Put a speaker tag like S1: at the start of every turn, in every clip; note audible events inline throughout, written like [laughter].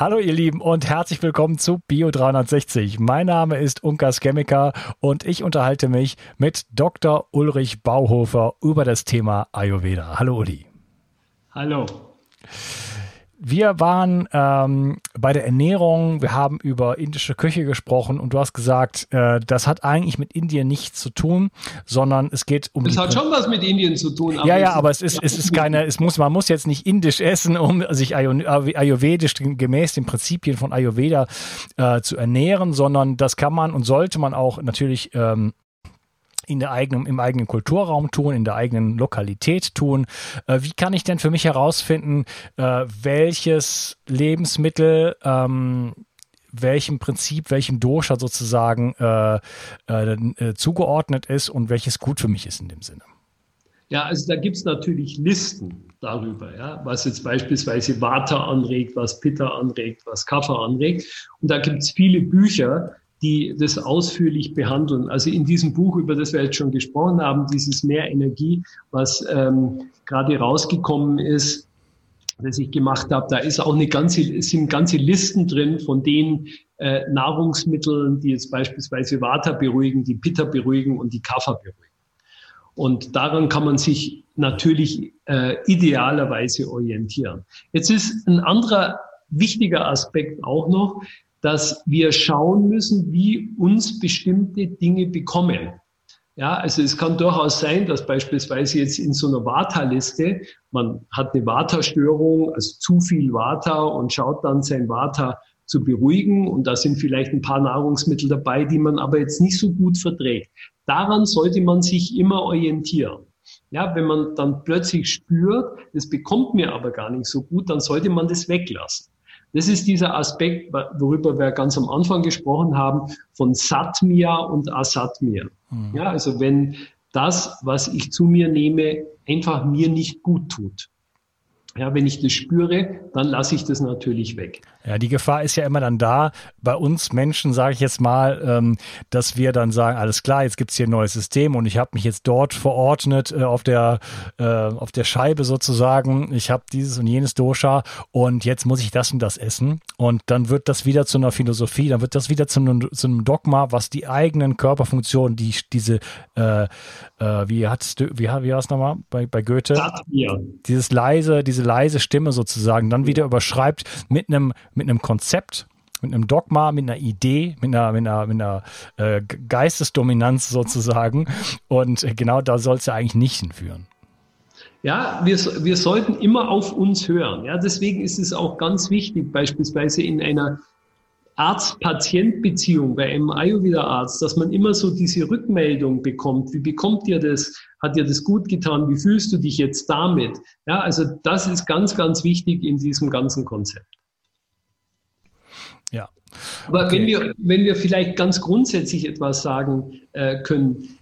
S1: Hallo ihr Lieben und herzlich willkommen zu Bio 360. Mein Name ist Unkas Chemiker und ich unterhalte mich mit Dr. Ulrich Bauhofer über das Thema Ayurveda. Hallo Uli.
S2: Hallo.
S1: Wir waren ähm, bei der Ernährung, wir haben über indische Küche gesprochen und du hast gesagt, äh, das hat eigentlich mit Indien nichts zu tun, sondern es geht um.
S2: Es hat schon was mit Indien zu tun.
S1: ja, ja, aber es ist, es ist [laughs] keine, es muss, man muss jetzt nicht indisch essen, um sich ayurvedisch gemäß den Prinzipien von Ayurveda äh, zu ernähren, sondern das kann man und sollte man auch natürlich ähm, in der eigenen, im eigenen Kulturraum tun, in der eigenen Lokalität tun. Äh, wie kann ich denn für mich herausfinden, äh, welches Lebensmittel ähm, welchem Prinzip, welchem Dosha sozusagen äh, äh, äh, zugeordnet ist und welches gut für mich ist in dem Sinne.
S2: Ja, also da gibt es natürlich Listen darüber, ja, was jetzt beispielsweise Vata anregt, was Pitta anregt, was Kapha anregt. Und da gibt es viele Bücher, die das ausführlich behandeln. Also in diesem Buch, über das wir jetzt schon gesprochen haben, dieses Mehr Energie, was ähm, gerade rausgekommen ist, das ich gemacht habe, da ist auch eine ganze, sind ganze Listen drin von den äh, Nahrungsmitteln, die jetzt beispielsweise Vata beruhigen, die Pitta beruhigen und die Kapha beruhigen. Und daran kann man sich natürlich äh, idealerweise orientieren. Jetzt ist ein anderer wichtiger Aspekt auch noch, dass wir schauen müssen, wie uns bestimmte Dinge bekommen. Ja, also es kann durchaus sein, dass beispielsweise jetzt in so einer Vata-Liste, man hat eine Vata-Störung, also zu viel Vata und schaut dann sein Vata zu beruhigen und da sind vielleicht ein paar Nahrungsmittel dabei, die man aber jetzt nicht so gut verträgt. Daran sollte man sich immer orientieren. Ja, wenn man dann plötzlich spürt, das bekommt mir aber gar nicht so gut, dann sollte man das weglassen. Das ist dieser Aspekt, worüber wir ganz am Anfang gesprochen haben, von Satmia und Asatmia. Mhm. Ja, also wenn das, was ich zu mir nehme, einfach mir nicht gut tut. Ja, wenn ich das spüre, dann lasse ich das natürlich weg.
S1: Ja, die Gefahr ist ja immer dann da, bei uns Menschen, sage ich jetzt mal, ähm, dass wir dann sagen, alles klar, jetzt gibt's hier ein neues System und ich habe mich jetzt dort verordnet äh, auf der äh, auf der Scheibe sozusagen. Ich habe dieses und jenes Dosha und jetzt muss ich das und das essen. Und dann wird das wieder zu einer Philosophie, dann wird das wieder zu einem, zu einem Dogma, was die eigenen Körperfunktionen, die diese, äh, äh, wie hat's, wie, wie war es nochmal bei, bei Goethe? Ja. Dieses leise, diese leise Stimme sozusagen, dann wieder überschreibt mit einem mit einem Konzept, mit einem Dogma, mit einer Idee, mit einer, mit einer, mit einer äh, Geistesdominanz sozusagen. Und genau da soll es ja eigentlich nicht hinführen.
S2: Ja, wir, wir sollten immer auf uns hören. Ja, deswegen ist es auch ganz wichtig, beispielsweise in einer Arzt-Patient-Beziehung bei einem Ayurveda-Arzt, dass man immer so diese Rückmeldung bekommt. Wie bekommt ihr das? Hat dir das gut getan? Wie fühlst du dich jetzt damit? Ja, also das ist ganz, ganz wichtig in diesem ganzen Konzept.
S1: Ja.
S2: Aber okay. wenn wir, wenn wir vielleicht ganz grundsätzlich etwas sagen äh, können,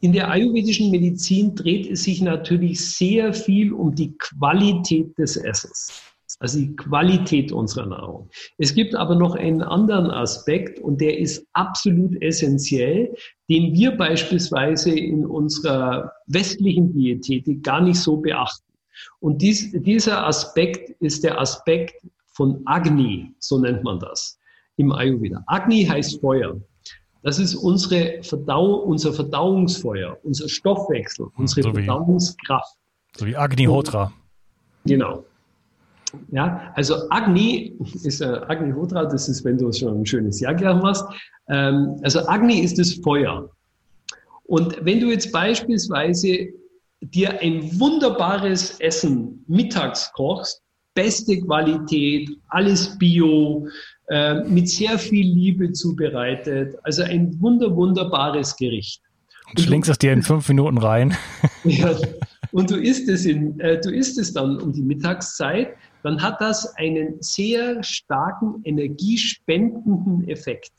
S2: in der ayurvedischen Medizin dreht es sich natürlich sehr viel um die Qualität des Essens also die Qualität unserer Nahrung. Es gibt aber noch einen anderen Aspekt und der ist absolut essentiell, den wir beispielsweise in unserer westlichen Diätetik gar nicht so beachten. Und dies, dieser Aspekt ist der Aspekt von Agni, so nennt man das im Ayurveda. Agni heißt Feuer. Das ist unsere Verdau unser Verdauungsfeuer, unser Stoffwechsel, unsere so wie, Verdauungskraft.
S1: So wie Agnihotra.
S2: Genau. Ja, also Agni ist äh, Agni Hotra, das ist, wenn du schon ein schönes Jahr hast. Ähm, also Agni ist das Feuer. Und wenn du jetzt beispielsweise dir ein wunderbares Essen mittags kochst, beste Qualität, alles bio, äh, mit sehr viel Liebe zubereitet, also ein wunder, wunderbares Gericht.
S1: Und schlängst es dir in fünf Minuten rein. [laughs]
S2: ja, und du isst es in, äh, du isst es dann um die Mittagszeit, dann hat das einen sehr starken energiespendenden Effekt.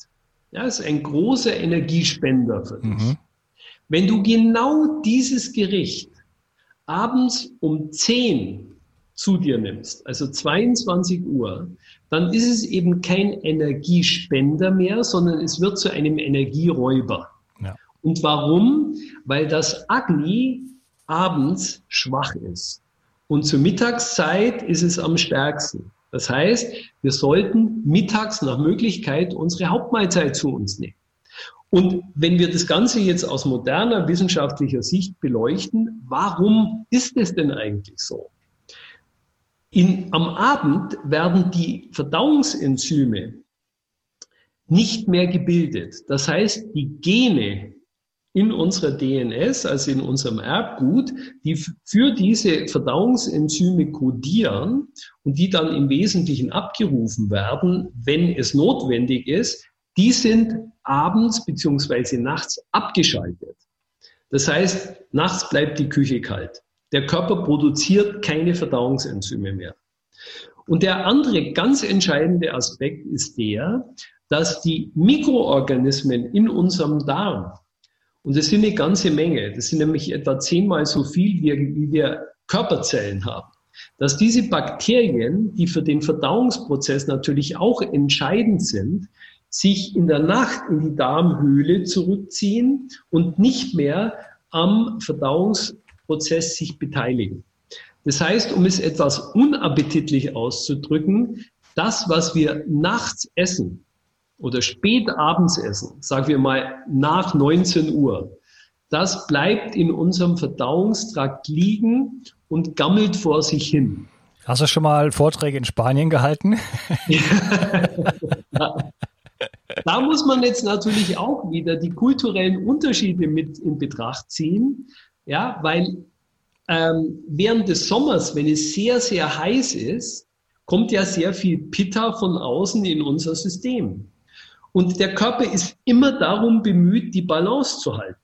S2: Ja, ist ein großer Energiespender für dich. Mhm. Wenn du genau dieses Gericht abends um 10 zu dir nimmst, also 22 Uhr, dann ist es eben kein Energiespender mehr, sondern es wird zu einem Energieräuber. Ja. Und warum? Weil das Agni abends schwach ist. Und zur Mittagszeit ist es am stärksten. Das heißt, wir sollten mittags nach Möglichkeit unsere Hauptmahlzeit zu uns nehmen. Und wenn wir das Ganze jetzt aus moderner wissenschaftlicher Sicht beleuchten, warum ist es denn eigentlich so? In, am Abend werden die Verdauungsenzyme nicht mehr gebildet. Das heißt, die Gene in unserer DNS, also in unserem Erbgut, die für diese Verdauungsenzyme kodieren und die dann im Wesentlichen abgerufen werden, wenn es notwendig ist, die sind abends beziehungsweise nachts abgeschaltet. Das heißt, nachts bleibt die Küche kalt. Der Körper produziert keine Verdauungsenzyme mehr. Und der andere ganz entscheidende Aspekt ist der, dass die Mikroorganismen in unserem Darm, und das sind eine ganze Menge. Das sind nämlich etwa zehnmal so viel, wie, wir Körperzellen haben. Dass diese Bakterien, die für den Verdauungsprozess natürlich auch entscheidend sind, sich in der Nacht in die Darmhöhle zurückziehen und nicht mehr am Verdauungsprozess sich beteiligen. Das heißt, um es etwas unappetitlich auszudrücken, das, was wir nachts essen, oder spät abends essen, sagen wir mal nach 19 Uhr, das bleibt in unserem Verdauungstrakt liegen und gammelt vor sich hin.
S1: Hast du schon mal Vorträge in Spanien gehalten? [laughs] [laughs]
S2: da muss man jetzt natürlich auch wieder die kulturellen Unterschiede mit in Betracht ziehen, ja, weil ähm, während des Sommers, wenn es sehr, sehr heiß ist, kommt ja sehr viel Pitta von außen in unser System. Und der Körper ist immer darum bemüht, die Balance zu halten.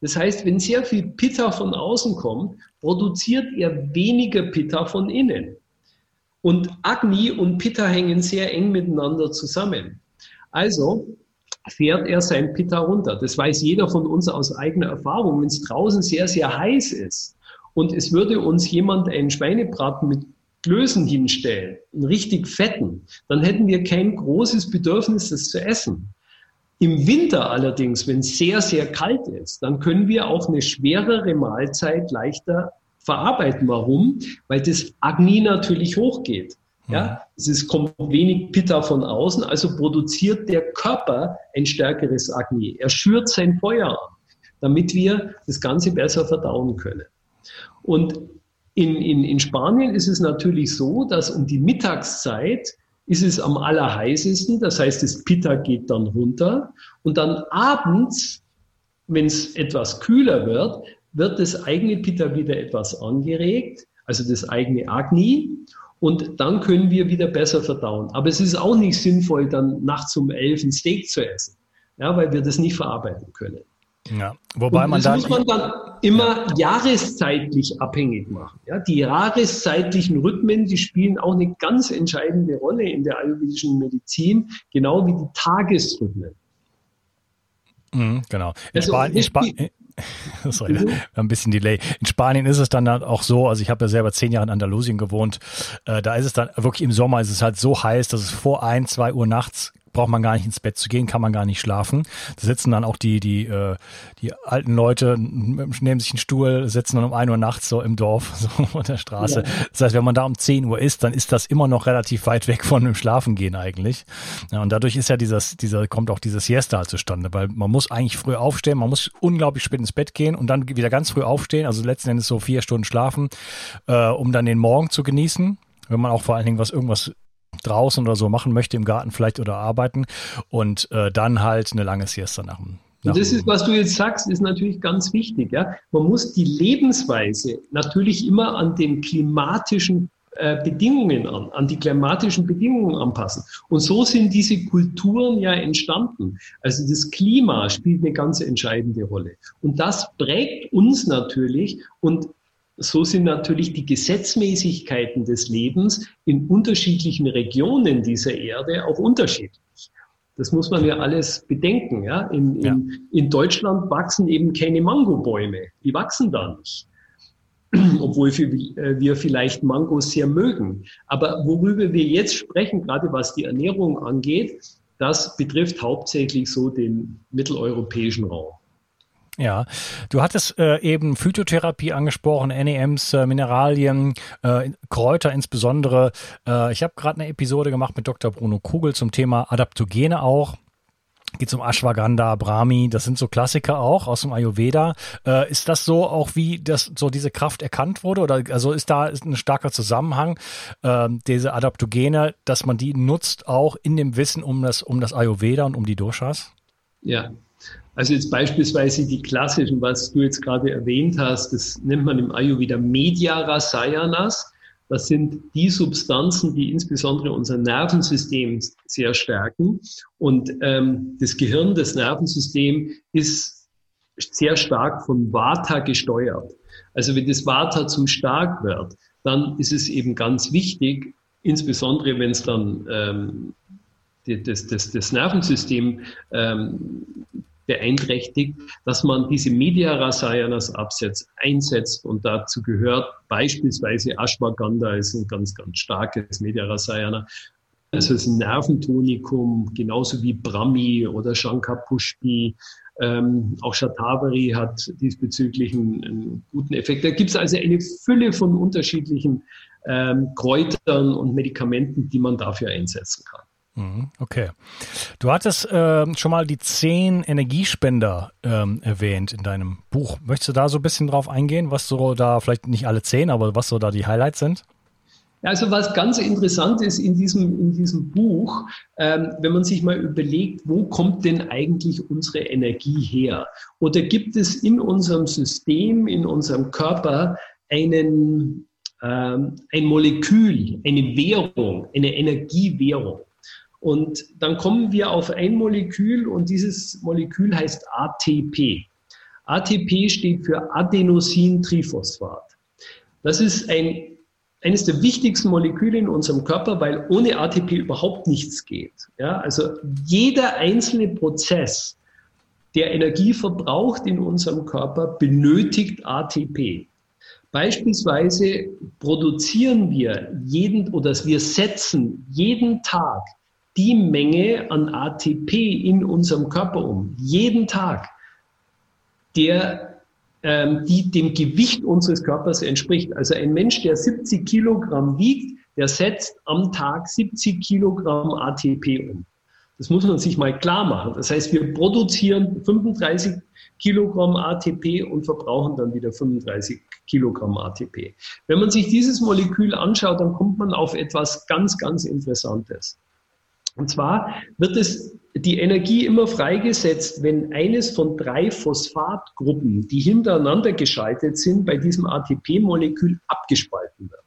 S2: Das heißt, wenn sehr viel Pitta von außen kommt, produziert er weniger Pitta von innen. Und Agni und Pitta hängen sehr eng miteinander zusammen. Also fährt er sein Pitta runter. Das weiß jeder von uns aus eigener Erfahrung. Wenn es draußen sehr, sehr heiß ist und es würde uns jemand einen Schweinebraten mit Klößen hinstellen, einen richtig fetten, dann hätten wir kein großes Bedürfnis, das zu essen. Im Winter allerdings, wenn es sehr, sehr kalt ist, dann können wir auch eine schwerere Mahlzeit leichter verarbeiten. Warum? Weil das Agni natürlich hochgeht. Ja, es ist, kommt wenig Pitta von außen, also produziert der Körper ein stärkeres Agni. Er schürt sein Feuer an, damit wir das Ganze besser verdauen können. Und in, in, in Spanien ist es natürlich so, dass um die Mittagszeit ist es am allerheißesten. Das heißt, das Pitta geht dann runter. Und dann abends, wenn es etwas kühler wird, wird das eigene Pitta wieder etwas angeregt, also das eigene Agni. Und dann können wir wieder besser verdauen. Aber es ist auch nicht sinnvoll, dann nachts um elf ein Steak zu essen, ja, weil wir das nicht verarbeiten können.
S1: Ja, wobei
S2: und
S1: man
S2: das
S1: dann.
S2: muss man dann immer jahreszeitlich abhängig machen. Ja, die jahreszeitlichen Rhythmen, die spielen auch eine ganz entscheidende Rolle in der ayurvedischen Medizin, genau wie die Tagesrhythmen.
S1: Mhm, genau. In
S2: Also,
S1: Spanien, [laughs] Sorry, haben ein bisschen Delay. In Spanien ist es dann halt auch so, also ich habe ja selber zehn Jahre in Andalusien gewohnt, äh, da ist es dann wirklich im Sommer ist es halt so heiß, dass es vor ein, zwei Uhr nachts braucht man gar nicht ins Bett zu gehen, kann man gar nicht schlafen. Da sitzen dann auch die, die, äh, die alten Leute, nehmen sich einen Stuhl, sitzen dann um ein Uhr nachts so im Dorf, [laughs] so auf der Straße. Das heißt, wenn man da um 10 Uhr ist, dann ist das immer noch relativ weit weg von dem Schlafengehen eigentlich. Ja, und dadurch ist ja dieses, dieser, kommt auch dieses Siesta halt zustande, weil man muss eigentlich früh aufstehen, man muss unglaublich spät ins Bett gehen und dann wieder ganz früh aufstehen, also letzten Endes so vier Stunden schlafen, äh, um dann den Morgen zu genießen. Wenn man auch vor allen Dingen was irgendwas draußen oder so machen möchte, im Garten vielleicht oder arbeiten und äh, dann halt eine lange Siesta nach dem.
S2: Und das ist, was du jetzt sagst, ist natürlich ganz wichtig. Ja? Man muss die Lebensweise natürlich immer an den klimatischen äh, Bedingungen an, an die klimatischen Bedingungen anpassen. Und so sind diese Kulturen ja entstanden. Also das Klima spielt eine ganz entscheidende Rolle. Und das prägt uns natürlich und so sind natürlich die Gesetzmäßigkeiten des Lebens in unterschiedlichen Regionen dieser Erde auch unterschiedlich. Das muss man ja alles bedenken. Ja? In, in,
S1: Ja.
S2: in Deutschland wachsen eben keine Mangobäume. Die wachsen da nicht. [clears throat] Obwohl wir, äh, wir vielleicht Mangos sehr mögen. Aber worüber wir jetzt sprechen, gerade was die Ernährung angeht, das betrifft hauptsächlich so den mitteleuropäischen Raum.
S1: Ja, du hattest äh, eben Phytotherapie angesprochen, NEMs, äh, Mineralien, äh, Kräuter insbesondere. Äh, ich habe gerade eine Episode gemacht mit Dr. Bruno Kugel zum Thema Adaptogene auch. Geht um Ashwagandha, Brahmi, das sind so Klassiker auch aus dem Ayurveda. Äh, ist das so auch wie das so diese Kraft erkannt wurde oder also ist da ist ein starker Zusammenhang ähm, diese Adaptogene, dass man die nutzt auch in dem Wissen um das um das Ayurveda und um die Doshas?
S2: Ja, also jetzt beispielsweise die klassischen, was du jetzt gerade erwähnt hast, das nennt man im Ayurveda Media Rasayanas. Das sind die Substanzen, die insbesondere unser Nervensystem sehr stärken. Und ähm, das Gehirn, das Nervensystem ist sehr stark von Vata gesteuert. Also wenn das Vata zu stark wird, dann ist es eben ganz wichtig, insbesondere wenn es dann ähm, das, das, das Nervensystem ähm, beeinträchtigt, dass man diese Media Rasayanas absetzt, einsetzt und dazu gehört beispielsweise Ashwagandha ist ein ganz, ganz starkes Media Rasayana. Also ein Nerventonikum, genauso wie Brahmi oder Shankapushpi. Ähm, auch Shatavari hat diesbezüglich einen, einen guten Effekt. Da gibt es also eine Fülle von unterschiedlichen ähm, Kräutern und Medikamenten, die man dafür einsetzen kann.
S1: Mhm, Okay. Du hattest ähm, schon mal die zehn Energiespender ähm, erwähnt in deinem Buch. Möchtest du da so ein bisschen drauf eingehen, was so da, vielleicht nicht alle zehn, aber was so da die Highlights sind?
S2: Also was ganz interessant ist in diesem, in diesem Buch, ähm, wenn man sich mal überlegt, wo kommt denn eigentlich unsere Energie her? Oder gibt es in unserem System, in unserem Körper einen, ähm, ein Molekül, eine Währung, eine Energiewährung? Und dann kommen wir auf ein Molekül und dieses Molekül heißt ATP. ATP steht für Adenosintriphosphat. Das ist ein, eines der wichtigsten Moleküle in unserem Körper, weil ohne ATP überhaupt nichts geht. Ja, also jeder einzelne Prozess, der Energie verbraucht in unserem Körper, benötigt ATP. Beispielsweise produzieren wir jeden oder wir setzen jeden Tag die Menge an ATP in unserem Körper um. Jeden Tag, der ähm, die dem Gewicht unseres Körpers entspricht. Also ein Mensch, der 70 Kilogramm wiegt, der setzt am Tag 70 Kilogramm ATP um. Das muss man sich mal klar machen. Das heißt, wir produzieren 35 Kilogramm ATP und verbrauchen dann wieder 35 Kilogramm ATP. Wenn man sich dieses Molekül anschaut, dann kommt man auf etwas ganz, ganz Interessantes. Und zwar wird es die Energie immer freigesetzt, wenn eines von drei Phosphatgruppen, die hintereinander geschaltet sind, bei diesem ATP-Molekül abgespalten wird.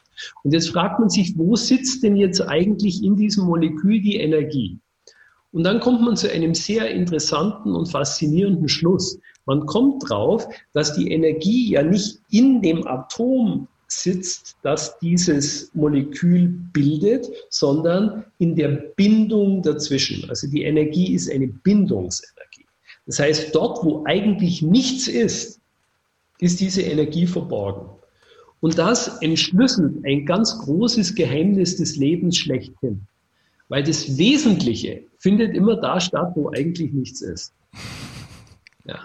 S2: Und jetzt fragt man sich, wo sitzt denn jetzt eigentlich in diesem Molekül die Energie? Und dann kommt man zu einem sehr interessanten und faszinierenden Schluss. Man kommt drauf, dass die Energie ja nicht in dem Atom sitzt, das dieses Molekül bildet, sondern in der Bindung dazwischen. Also die Energie ist eine Bindungsenergie. Das heißt, dort, wo eigentlich nichts ist, ist diese Energie verborgen. Und das entschlüsselt ein ganz großes Geheimnis des Lebens schlechthin. Weil das Wesentliche findet immer da statt, wo eigentlich nichts ist. Ja.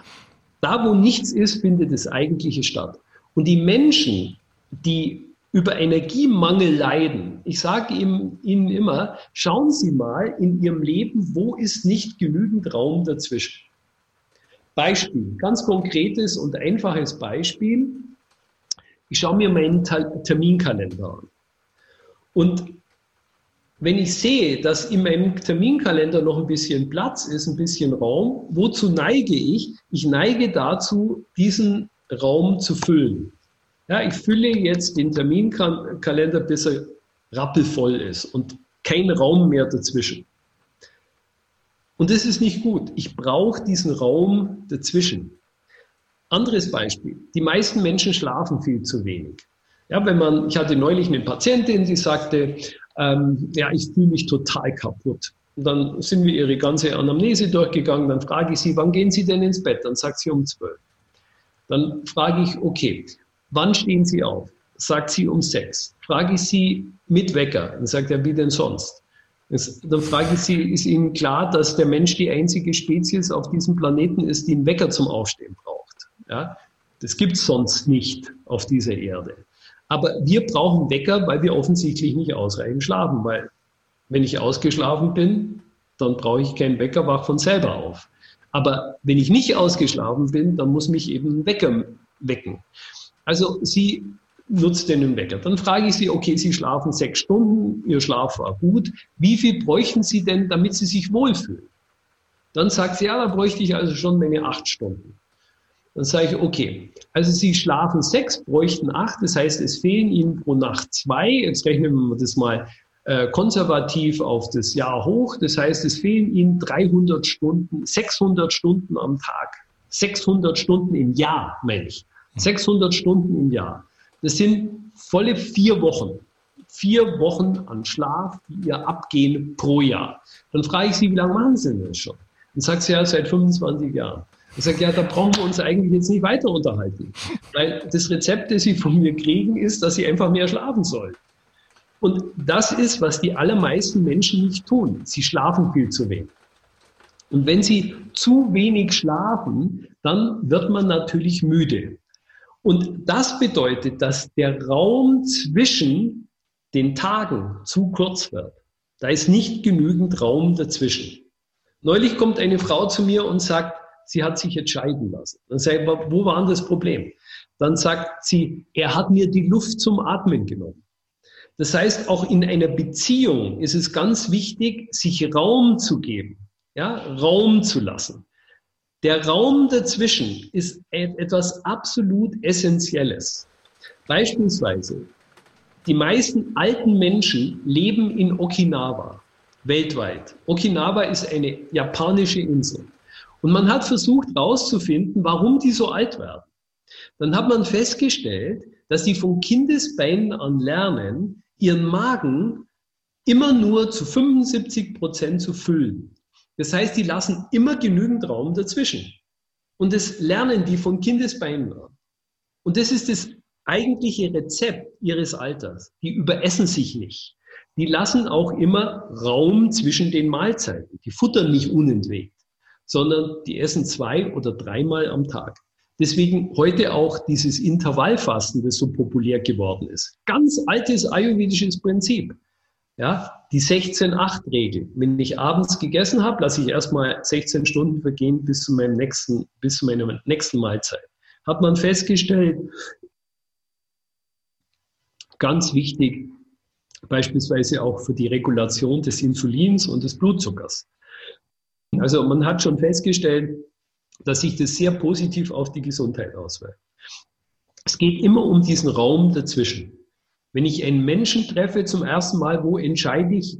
S2: Da, wo nichts ist, findet das Eigentliche statt. Und die Menschen, die über Energiemangel leiden, ich sage ihnen, immer, schauen Sie mal in Ihrem Leben, wo ist nicht genügend Raum dazwischen. Beispiel, ganz konkretes und einfaches Beispiel. Ich schaue mir meinen Terminkalender an. Und wenn ich sehe, dass in meinem Terminkalender noch ein bisschen Platz ist, ein bisschen Raum, wozu neige ich? Ich neige dazu, diesen Raum zu füllen. Ja, ich fülle jetzt den Terminkalender, bis er rappelvoll ist und kein Raum mehr dazwischen. Und das ist nicht gut. Ich brauche diesen Raum dazwischen. Anderes Beispiel. Die meisten Menschen schlafen viel zu wenig. Ja, wenn man, ich hatte neulich eine Patientin, die sagte, ähm, ja, ich fühle mich total kaputt. Und dann sind wir ihre ganze Anamnese durchgegangen. Dann frage ich sie, wann gehen Sie denn ins Bett? Dann sagt sie um zwölf. Dann frage ich, okay, wann stehen Sie auf? Sagt sie um sechs. Frage ich sie mit Wecker. Dann sagt er, wie denn sonst? Dann frage ich sie, ist Ihnen klar, dass der Mensch die einzige Spezies auf diesem Planeten ist, die einen Wecker zum Aufstehen braucht? Ja? Das gibt es sonst nicht auf dieser Erde. Aber wir brauchen Wecker, weil wir offensichtlich nicht ausreichend schlafen, weil wenn ich ausgeschlafen bin, dann brauche ich keinen Wecker, wach von selber auf. Aber wenn ich nicht ausgeschlafen bin, dann muss mich eben ein Wecker wecken. Also sie nutzt den Wecker. Dann frage ich sie, okay, Sie schlafen sechs Stunden, Ihr Schlaf war gut. Wie viel bräuchten Sie denn, damit Sie sich wohlfühlen? Dann sagt sie, ja, da bräuchte ich also schon meine acht Stunden. Dann sage ich, okay, also Sie schlafen sechs, bräuchten acht, das heißt, es fehlen Ihnen pro Nacht zwei. Jetzt rechnen wir das mal äh, konservativ auf das Jahr hoch. Das heißt, es fehlen Ihnen 300 Stunden, 600 Stunden am Tag. 600 Stunden im Jahr, meine ich. 600 Stunden im Jahr. Das sind volle vier Wochen. Vier Wochen an Schlaf, die ihr abgehen pro Jahr. Dann frage ich Sie, wie lange machen Sie denn das schon? Dann sagt sie ja, seit 25 Jahren. Ich sage, ja, da brauchen wir uns eigentlich jetzt nicht weiter unterhalten. Weil das Rezept, das Sie von mir kriegen, ist, dass Sie einfach mehr schlafen sollen. Und das ist, was die allermeisten Menschen nicht tun. Sie schlafen viel zu wenig. Und wenn Sie zu wenig schlafen, dann wird man natürlich müde. Und das bedeutet, dass der Raum zwischen den Tagen zu kurz wird. Da ist nicht genügend Raum dazwischen. Neulich kommt eine Frau zu mir und sagt, sie hat sich jetzt scheiden lassen. Dann sage ich, wo war denn das Problem? Dann sagt sie, er hat mir die Luft zum Atmen genommen. Das heißt, auch in einer Beziehung ist es ganz wichtig, sich Raum zu geben, ja, Raum zu lassen. Der Raum dazwischen ist etwas absolut Essentielles. Beispielsweise, die meisten alten Menschen leben in Okinawa weltweit. Okinawa ist eine japanische Insel. Und man hat versucht herauszufinden, warum die so alt werden. Dann hat man festgestellt, dass sie von Kindesbeinen an lernen, ihren Magen immer nur zu 75 Prozent zu füllen. Das heißt, die lassen immer genügend Raum dazwischen. Und das lernen die von Kindesbeinen an. Und das ist das eigentliche Rezept ihres Alters. Die überessen sich nicht. Die lassen auch immer Raum zwischen den Mahlzeiten. Die futtern nicht unentwegt sondern die essen zwei oder dreimal am Tag. Deswegen heute auch dieses Intervallfasten, das so populär geworden ist. Ganz altes ayurvedisches Prinzip. Ja, die 16-8-Regel. Wenn ich abends gegessen habe, lasse ich erstmal 16 Stunden vergehen bis zu meinem nächsten, bis zu meiner nächsten Mahlzeit. Hat man festgestellt, ganz wichtig, beispielsweise auch für die Regulation des Insulins und des Blutzuckers. Also man hat schon festgestellt, dass sich das sehr positiv auf die Gesundheit auswirkt. Es geht immer um diesen Raum dazwischen. Wenn ich einen Menschen treffe zum ersten Mal, wo entscheide ich,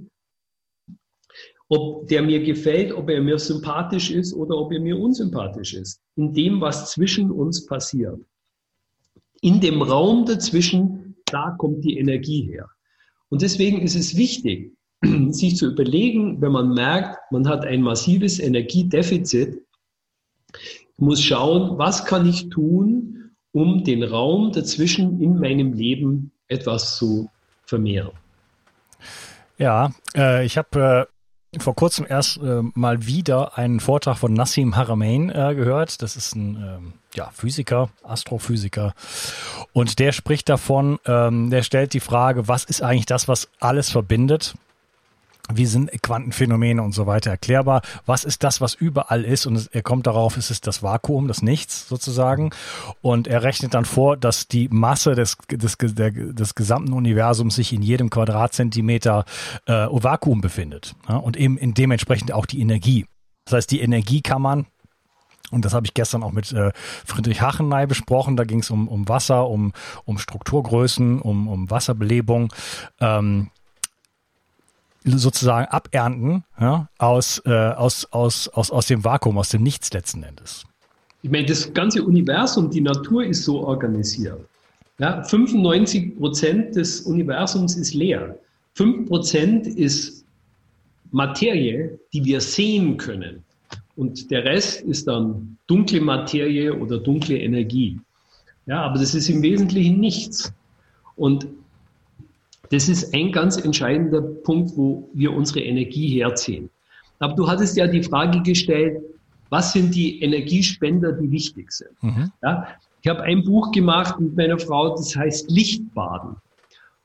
S2: ob der mir gefällt, ob er mir sympathisch ist oder ob er mir unsympathisch ist. In dem, was zwischen uns passiert. In dem Raum dazwischen, da kommt die Energie her. Und deswegen ist es wichtig, [clears throat] sich zu überlegen, wenn man merkt, man hat ein massives Energiedefizit, muss schauen, was kann ich tun, um den Raum dazwischen in meinem Leben etwas zu vermehren.
S1: Ja, äh, ich habe äh, vor kurzem erst äh, mal wieder einen Vortrag von Nassim Haramein äh, gehört. Das ist ein ähm, ja, Physiker, Astrophysiker. Und der spricht davon, ähm, der stellt die Frage, was ist eigentlich das, was alles verbindet? Wie sind Quantenphänomene und so weiter erklärbar? Was ist das, was überall ist? Und er kommt darauf, es ist das Vakuum, das Nichts sozusagen. Und er rechnet dann vor, dass die Masse des, des, der, des gesamten Universums sich in jedem Quadratzentimeter äh, Vakuum befindet. Ja? Und eben in dementsprechend auch die Energie. Das heißt, die Energie kann man und das habe ich gestern auch mit äh, Friedrich Hachenay besprochen. Da ging es um, um Wasser, um, um Strukturgrößen, um, um Wasserbelebung. Ähm, sozusagen abernten ja, aus, äh, aus, aus, aus, aus dem Vakuum, aus dem Nichts letzten Endes.
S2: Ich meine, das ganze Universum, die Natur ist so organisiert. Ja, 95 Prozent des Universums ist leer. 5 Prozent ist Materie, die wir sehen können. Und der Rest ist dann dunkle Materie oder dunkle Energie. Ja, aber das ist im Wesentlichen nichts. Und das ist ein ganz entscheidender Punkt, wo wir unsere Energie herziehen. Aber du hattest ja die Frage gestellt, was sind die Energiespender, die wichtig sind? Mhm. Ja, ich habe ein Buch gemacht mit meiner Frau, das heißt Lichtbaden.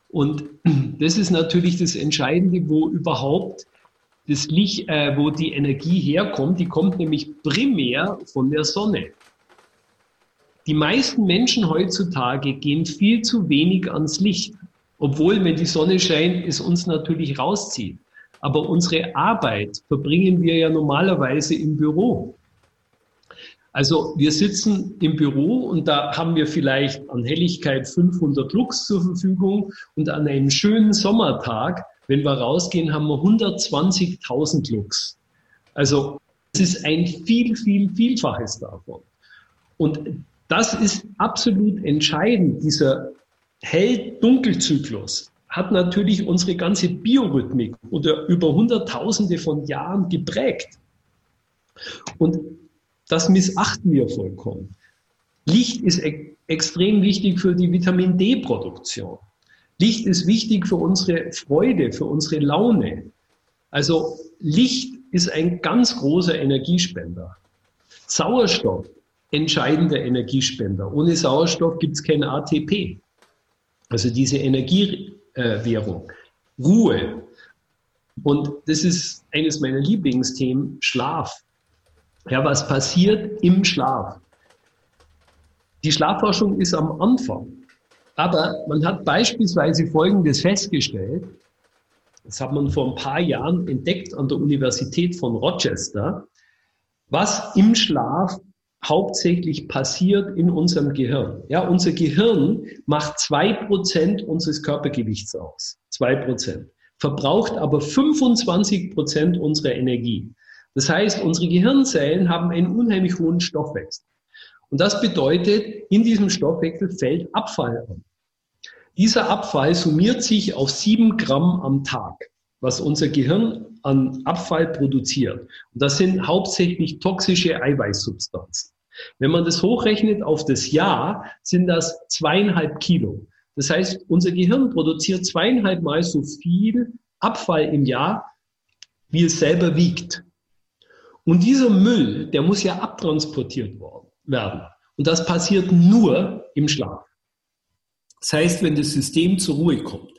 S2: Und [clears throat] das ist natürlich das Entscheidende, wo überhaupt das Licht, äh, wo die Energie herkommt. Die kommt nämlich primär von der Sonne. Die meisten Menschen heutzutage gehen viel zu wenig ans Licht. Obwohl, wenn die Sonne scheint, es uns natürlich rauszieht. Aber unsere Arbeit verbringen wir ja normalerweise im Büro. Also wir sitzen im Büro und da haben wir vielleicht an Helligkeit 500 Lux zur Verfügung und an einem schönen Sommertag, wenn wir rausgehen, haben wir 120.000 Lux. Also es ist ein viel, viel, vielfaches davon. Und das ist absolut entscheidend, dieser Hell-Dunkel-Zyklus hat natürlich unsere ganze Biorhythmik oder über Hunderttausende von Jahren geprägt. Und das missachten wir vollkommen. Licht ist e extrem wichtig für die Vitamin D-Produktion. Licht ist wichtig für unsere Freude, für unsere Laune. Also Licht ist ein ganz großer Energiespender. Sauerstoff, entscheidender Energiespender. Ohne Sauerstoff gibt es kein ATP. Also diese Energiewährung, Ruhe. Und das ist eines meiner Lieblingsthemen, Schlaf. Ja, was passiert im Schlaf? Die Schlafforschung ist am Anfang. Aber man hat beispielsweise Folgendes festgestellt. Das hat man vor ein paar Jahren entdeckt an der Universität von Rochester, was im Schlaf hauptsächlich passiert in unserem Gehirn. Ja, unser Gehirn macht zwei Prozent unseres Körpergewichts aus. Zwei Prozent. Verbraucht aber 25 Prozent unserer Energie. Das heißt, unsere Gehirnzellen haben einen unheimlich hohen Stoffwechsel. Und das bedeutet, in diesem Stoffwechsel fällt Abfall an. Dieser Abfall summiert sich auf sieben Gramm am Tag, was unser Gehirn an Abfall produziert. Und das sind hauptsächlich toxische Eiweißsubstanzen. Wenn man das hochrechnet auf das Jahr, sind das zweieinhalb Kilo. Das heißt, unser Gehirn produziert zweieinhalb Mal so viel Abfall im Jahr, wie es selber wiegt. Und dieser Müll, der muss ja abtransportiert werden. Und das passiert nur im Schlaf. Das heißt, wenn das System zur Ruhe kommt.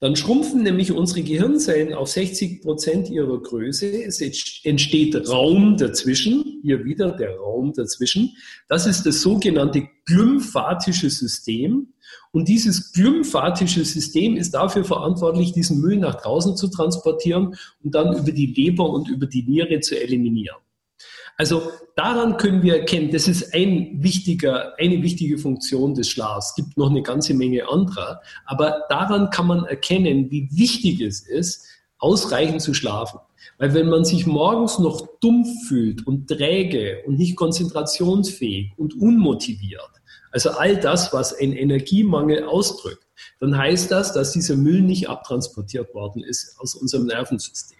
S2: Dann schrumpfen nämlich unsere Gehirnzellen auf 60 Prozent ihrer Größe. Es entsteht Raum dazwischen. Hier wieder der Raum dazwischen. Das ist das sogenannte glymphatische System. Und dieses glymphatische System ist dafür verantwortlich, diesen Müll nach draußen zu transportieren und dann über die Leber und über die Niere zu eliminieren. Also daran können wir erkennen, das ist ein wichtiger, eine wichtige Funktion des Schlafs. Es gibt noch eine ganze Menge anderer, aber daran kann man erkennen, wie wichtig es ist, ausreichend zu schlafen. Weil wenn man sich morgens noch dumpf fühlt und träge und nicht konzentrationsfähig und unmotiviert, also all das, was ein Energiemangel ausdrückt, dann heißt das, dass dieser Müll nicht abtransportiert worden ist aus unserem Nervensystem.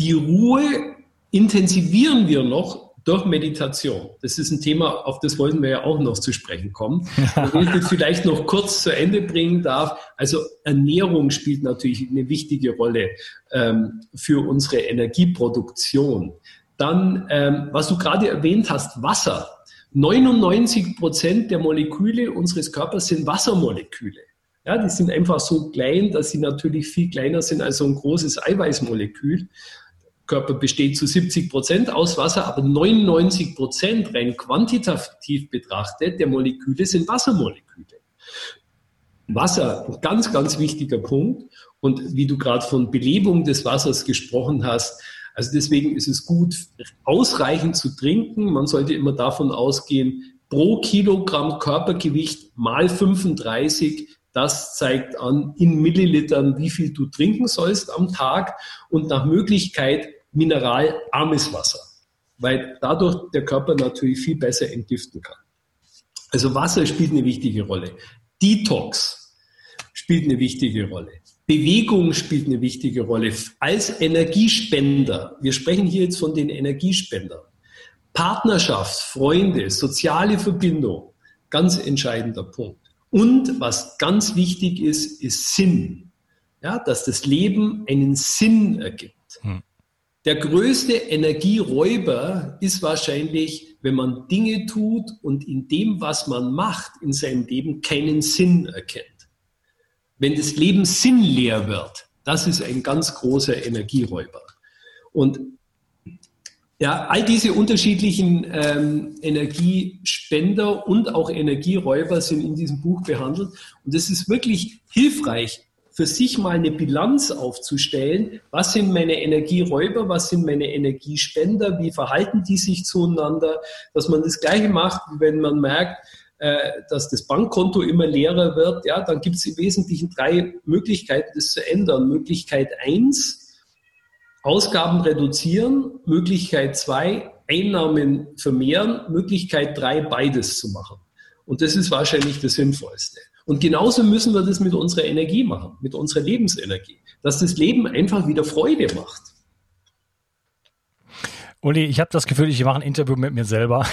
S2: Die Ruhe intensivieren wir noch durch Meditation. Das ist ein Thema, auf das wollten wir ja auch noch zu sprechen kommen. [laughs] Wenn ich das vielleicht noch kurz zu Ende bringen darf. Also Ernährung spielt natürlich eine wichtige Rolle ähm, für unsere Energieproduktion. Dann, ähm, was du gerade erwähnt hast, Wasser. 99 Prozent der Moleküle unseres Körpers sind Wassermoleküle. Ja, die sind einfach so klein, dass sie natürlich viel kleiner sind als so ein großes Eiweißmolekül. Körper besteht zu 70 Prozent aus Wasser, aber 99 Prozent rein quantitativ betrachtet der Moleküle sind Wassermoleküle. Wasser, ein ganz, ganz wichtiger Punkt. Und wie du gerade von Belebung des Wassers gesprochen hast, also deswegen ist es gut, ausreichend zu trinken. Man sollte immer davon ausgehen, pro Kilogramm Körpergewicht mal 35 das zeigt an in Millilitern, wie viel du trinken sollst am Tag und nach Möglichkeit mineralarmes Wasser, weil dadurch der Körper natürlich viel besser entgiften kann. Also Wasser spielt eine wichtige Rolle. Detox spielt eine wichtige Rolle. Bewegung spielt eine wichtige Rolle als Energiespender. Wir sprechen hier jetzt von den Energiespendern. Partnerschaft, Freunde, soziale Verbindung, ganz entscheidender Punkt. Und was ganz wichtig ist, ist Sinn. Ja, dass das Leben einen Sinn ergibt. Hm. Der größte Energieräuber ist wahrscheinlich, wenn man Dinge tut und in dem, was man macht in seinem Leben, keinen Sinn erkennt. Wenn das Leben sinnleer wird, das ist ein ganz großer Energieräuber. Und ja, all diese unterschiedlichen ähm, Energiespender und auch Energieräuber sind in diesem Buch behandelt. Und es ist wirklich hilfreich, für sich mal eine Bilanz aufzustellen. Was sind meine Energieräuber? Was sind meine Energiespender? Wie verhalten die sich zueinander? Dass man das Gleiche macht, wenn man merkt, äh, dass das Bankkonto immer leerer wird. Ja, dann gibt es im Wesentlichen drei Möglichkeiten, das zu ändern. Möglichkeit eins, Ausgaben reduzieren, Möglichkeit zwei, Einnahmen vermehren, Möglichkeit drei, beides zu machen. Und das ist wahrscheinlich das Sinnvollste. Und genauso müssen wir das mit unserer Energie machen, mit unserer Lebensenergie, dass das Leben einfach wieder Freude macht.
S1: Uli, ich habe das Gefühl, ich mache ein Interview mit mir selber.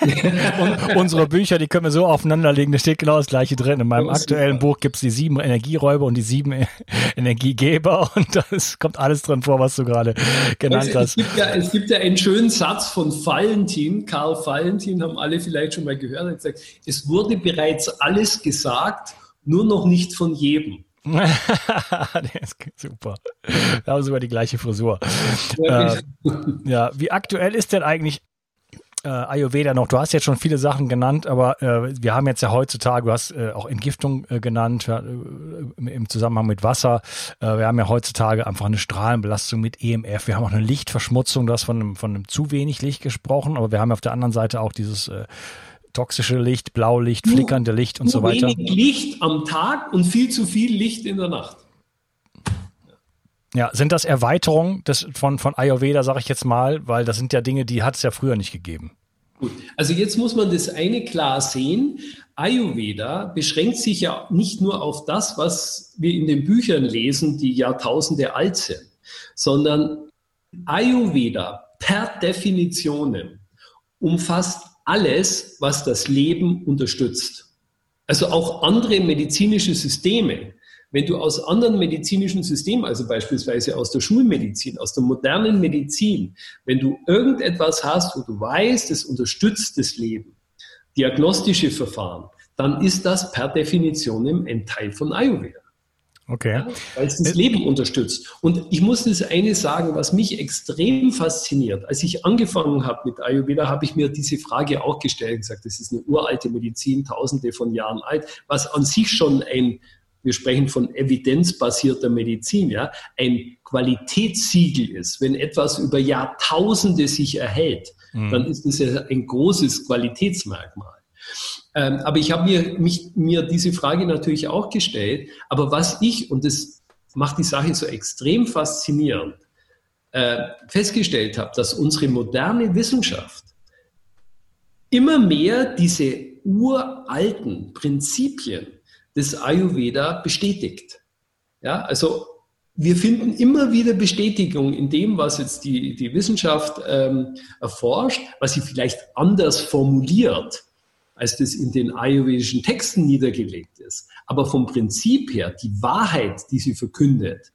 S1: [laughs] und unsere Bücher, die können wir so aufeinanderlegen, da steht genau das gleiche drin. In meinem aktuellen Buch gibt es die sieben Energieräuber und die sieben Energiegeber [laughs] und das kommt alles drin vor, was du gerade genannt
S2: also,
S1: hast.
S2: Es gibt, ja, es gibt ja einen schönen Satz von Valentin, Karl Valentin, haben alle vielleicht schon mal gehört, er hat gesagt, es wurde bereits alles gesagt, nur noch nicht von jedem. [laughs]
S1: der ist super. Wir haben sogar die gleiche Frisur. Äh, ja, wie aktuell ist denn eigentlich äh, Ayurveda noch? Du hast jetzt schon viele Sachen genannt, aber äh, wir haben jetzt ja heutzutage, du hast äh, auch Entgiftung äh, genannt ja, äh, im Zusammenhang mit Wasser. Äh, wir haben ja heutzutage einfach eine Strahlenbelastung mit EMF. Wir haben auch eine Lichtverschmutzung, du hast von einem, von einem zu wenig Licht gesprochen, aber wir haben auf der anderen Seite auch dieses toxische Licht, Blaulicht, flickernde Licht und so weiter.
S2: Wenig Licht am Tag und viel zu viel Licht in der Nacht.
S1: Ja, sind das Erweiterungen des, von, von Ayurveda, sage ich jetzt mal, weil das sind ja Dinge, die hat es ja früher nicht gegeben.
S2: Gut, also jetzt muss man das eine klar sehen. Ayurveda beschränkt sich ja nicht nur auf das, was wir in den Büchern lesen, die Jahrtausende alt sind, sondern Ayurveda per Definition umfasst alles, was das Leben unterstützt. Also auch andere medizinische Systeme. Wenn du aus anderen medizinischen Systemen, also beispielsweise aus der Schulmedizin, aus der modernen Medizin, wenn du irgendetwas hast, wo du weißt, es unterstützt das Leben, diagnostische Verfahren, dann ist das per Definition ein Teil von Ayurveda.
S1: Okay. Ja,
S2: weil es das Leben unterstützt. Und ich muss das eine sagen, was mich extrem fasziniert. Als ich angefangen habe mit Ayurveda, habe ich mir diese Frage auch gestellt und gesagt, das ist eine uralte Medizin, tausende von Jahren alt, was an sich schon ein, wir sprechen von evidenzbasierter Medizin, ja, ein Qualitätssiegel ist. Wenn etwas über Jahrtausende sich erhält, mhm. dann ist das ja ein großes Qualitätsmerkmal. Ähm, aber ich habe mir, mich, mir diese Frage natürlich auch gestellt. Aber was ich, und das macht die Sache so extrem faszinierend, äh, festgestellt habe, dass unsere moderne Wissenschaft immer mehr diese uralten Prinzipien des Ayurveda bestätigt. Ja, also wir finden immer wieder Bestätigung in dem, was jetzt die, die Wissenschaft ähm, erforscht, was sie vielleicht anders formuliert, als das in den ayurvedischen Texten niedergelegt ist. Aber vom Prinzip her, die Wahrheit, die sie verkündet,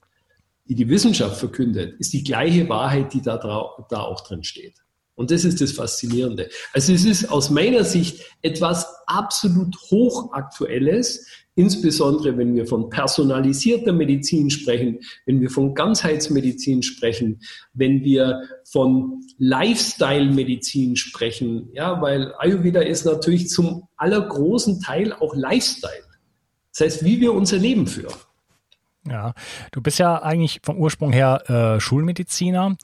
S2: die die Wissenschaft verkündet, ist die gleiche Wahrheit, die da, da auch drin steht. Und das ist das Faszinierende. Also es ist aus meiner Sicht etwas absolut hochaktuelles, insbesondere wenn wir von personalisierter Medizin sprechen, wenn wir von Ganzheitsmedizin sprechen, wenn wir von Lifestyle-Medizin sprechen, ja, weil Ayurveda ist natürlich zum allergroßen Teil auch Lifestyle. Das heißt, wie wir unser Leben führen.
S3: Ja, du bist ja eigentlich vom Ursprung her äh, Schulmediziner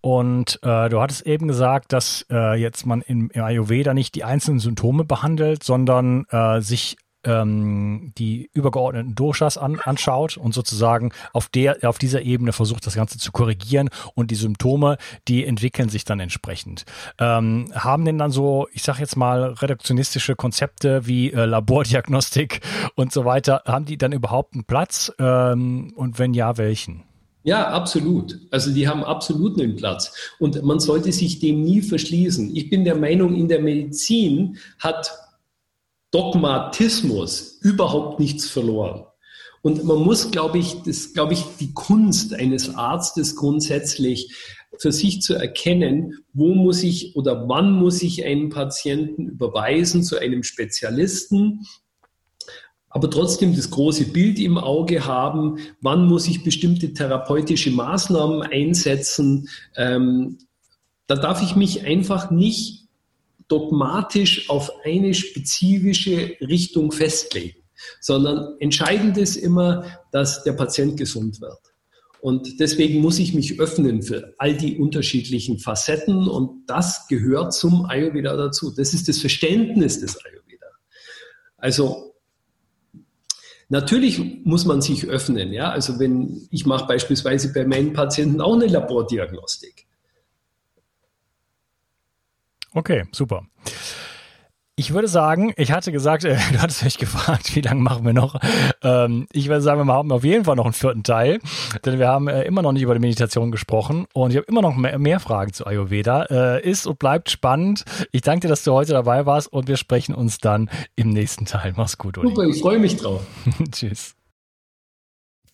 S3: und äh, du hattest eben gesagt, dass äh, jetzt man im, Ayurveda nicht die einzelnen Symptome behandelt, sondern äh, sich ähm, die übergeordneten Doshas an, anschaut und sozusagen auf der auf dieser Ebene versucht, das Ganze zu korrigieren und die Symptome, die entwickeln sich dann entsprechend. Ähm, haben denn dann so, ich sage jetzt mal, reduktionistische Konzepte wie äh, Labordiagnostik [laughs] und so weiter, haben die dann überhaupt einen Platz? Ähm, und wenn ja, welchen?
S2: Ja, absolut. Also die haben absolut einen Platz. Und man sollte sich dem nie verschließen. Ich bin der Meinung, in der Medizin hat Dogmatismus überhaupt nichts verloren. Und man muss, glaube ich, das, glaube ich, die Kunst eines Arztes grundsätzlich für sich zu erkennen, wo muss ich oder wann muss ich einen Patienten überweisen zu einem Spezialisten, aber trotzdem das große Bild im Auge haben, wann muss ich bestimmte therapeutische Maßnahmen einsetzen. Ähm, da darf ich mich einfach nicht dogmatisch auf eine spezifische Richtung festlegen, sondern entscheidend ist immer, dass der Patient gesund wird. Und deswegen muss ich mich öffnen für all die unterschiedlichen Facetten und das gehört zum Ayurveda dazu. Das ist das Verständnis des Ayurveda. Also Natürlich muss man sich öffnen, ja. Also wenn ich mache beispielsweise bei meinen Patienten auch eine Labordiagnostik.
S3: Okay, super. Ich würde sagen, ich hatte gesagt, äh, [laughs] du hattest mich gefragt, wie lange machen wir noch? Ähm, ich würde sagen, wir haben auf jeden Fall noch einen vierten Teil, denn wir haben äh, immer noch nicht über die Meditation gesprochen und ich habe immer noch mehr, mehr, Fragen zu Ayurveda. Äh, ist und bleibt spannend. Ich danke dir, dass du heute dabei warst und wir sprechen uns dann im nächsten Teil. Mach's gut,
S2: Uli. Super, ich freue mich drauf. [laughs]
S3: Tschüss.